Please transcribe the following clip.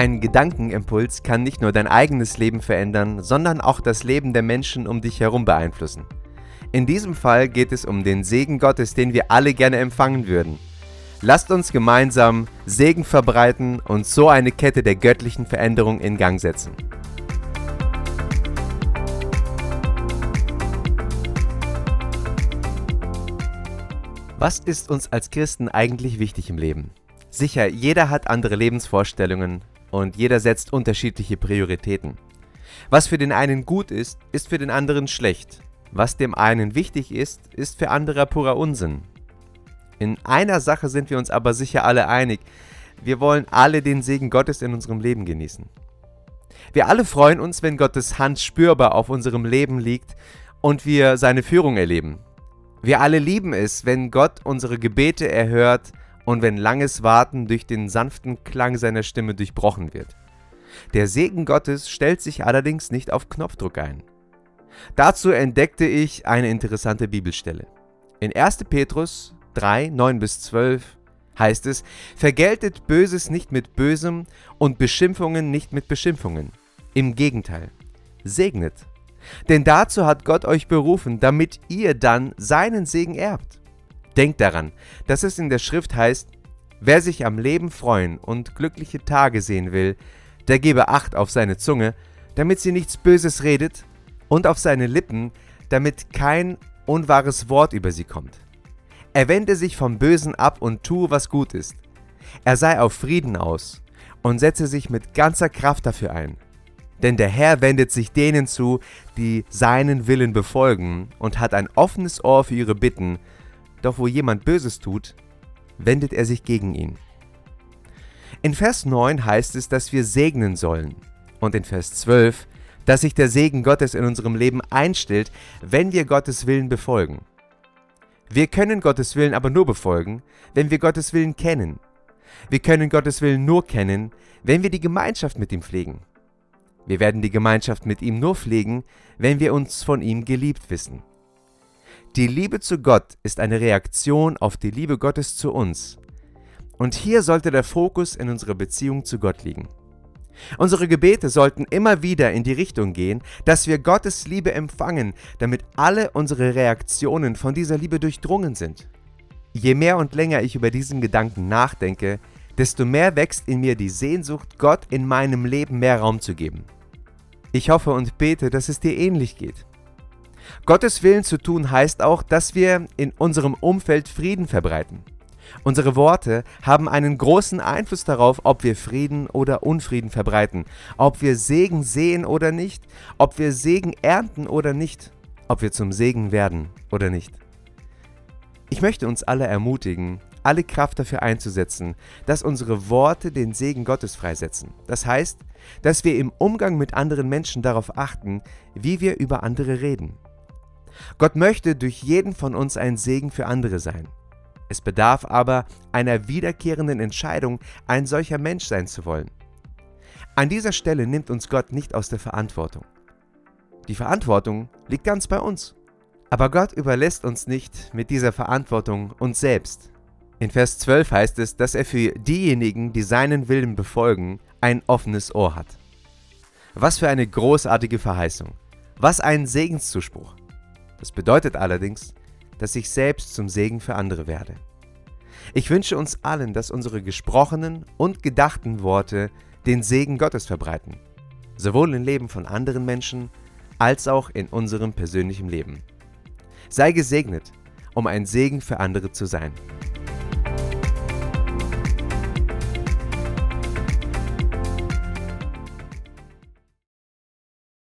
Ein Gedankenimpuls kann nicht nur dein eigenes Leben verändern, sondern auch das Leben der Menschen um dich herum beeinflussen. In diesem Fall geht es um den Segen Gottes, den wir alle gerne empfangen würden. Lasst uns gemeinsam Segen verbreiten und so eine Kette der göttlichen Veränderung in Gang setzen. Was ist uns als Christen eigentlich wichtig im Leben? Sicher, jeder hat andere Lebensvorstellungen und jeder setzt unterschiedliche Prioritäten. Was für den einen gut ist, ist für den anderen schlecht. Was dem einen wichtig ist, ist für andere purer Unsinn. In einer Sache sind wir uns aber sicher alle einig. Wir wollen alle den Segen Gottes in unserem Leben genießen. Wir alle freuen uns, wenn Gottes Hand spürbar auf unserem Leben liegt und wir seine Führung erleben. Wir alle lieben es, wenn Gott unsere Gebete erhört und wenn langes Warten durch den sanften Klang seiner Stimme durchbrochen wird. Der Segen Gottes stellt sich allerdings nicht auf Knopfdruck ein. Dazu entdeckte ich eine interessante Bibelstelle. In 1. Petrus 3, 9 bis 12 heißt es, vergeltet Böses nicht mit Bösem und Beschimpfungen nicht mit Beschimpfungen. Im Gegenteil, segnet denn dazu hat Gott euch berufen, damit ihr dann seinen Segen erbt. Denkt daran, dass es in der Schrift heißt, wer sich am Leben freuen und glückliche Tage sehen will, der gebe Acht auf seine Zunge, damit sie nichts Böses redet, und auf seine Lippen, damit kein unwahres Wort über sie kommt. Er wende sich vom Bösen ab und tue, was gut ist. Er sei auf Frieden aus und setze sich mit ganzer Kraft dafür ein. Denn der Herr wendet sich denen zu, die seinen Willen befolgen und hat ein offenes Ohr für ihre Bitten, doch wo jemand Böses tut, wendet er sich gegen ihn. In Vers 9 heißt es, dass wir segnen sollen und in Vers 12, dass sich der Segen Gottes in unserem Leben einstellt, wenn wir Gottes Willen befolgen. Wir können Gottes Willen aber nur befolgen, wenn wir Gottes Willen kennen. Wir können Gottes Willen nur kennen, wenn wir die Gemeinschaft mit ihm pflegen. Wir werden die Gemeinschaft mit ihm nur pflegen, wenn wir uns von ihm geliebt wissen. Die Liebe zu Gott ist eine Reaktion auf die Liebe Gottes zu uns. Und hier sollte der Fokus in unserer Beziehung zu Gott liegen. Unsere Gebete sollten immer wieder in die Richtung gehen, dass wir Gottes Liebe empfangen, damit alle unsere Reaktionen von dieser Liebe durchdrungen sind. Je mehr und länger ich über diesen Gedanken nachdenke, desto mehr wächst in mir die Sehnsucht, Gott in meinem Leben mehr Raum zu geben. Ich hoffe und bete, dass es dir ähnlich geht. Gottes Willen zu tun heißt auch, dass wir in unserem Umfeld Frieden verbreiten. Unsere Worte haben einen großen Einfluss darauf, ob wir Frieden oder Unfrieden verbreiten, ob wir Segen sehen oder nicht, ob wir Segen ernten oder nicht, ob wir zum Segen werden oder nicht. Ich möchte uns alle ermutigen, alle Kraft dafür einzusetzen, dass unsere Worte den Segen Gottes freisetzen. Das heißt, dass wir im Umgang mit anderen Menschen darauf achten, wie wir über andere reden. Gott möchte durch jeden von uns ein Segen für andere sein. Es bedarf aber einer wiederkehrenden Entscheidung, ein solcher Mensch sein zu wollen. An dieser Stelle nimmt uns Gott nicht aus der Verantwortung. Die Verantwortung liegt ganz bei uns. Aber Gott überlässt uns nicht mit dieser Verantwortung uns selbst. In Vers 12 heißt es, dass er für diejenigen, die seinen Willen befolgen, ein offenes Ohr hat. Was für eine großartige Verheißung. Was ein Segenszuspruch. Das bedeutet allerdings, dass ich selbst zum Segen für andere werde. Ich wünsche uns allen, dass unsere gesprochenen und gedachten Worte den Segen Gottes verbreiten, sowohl im Leben von anderen Menschen als auch in unserem persönlichen Leben. Sei gesegnet, um ein Segen für andere zu sein.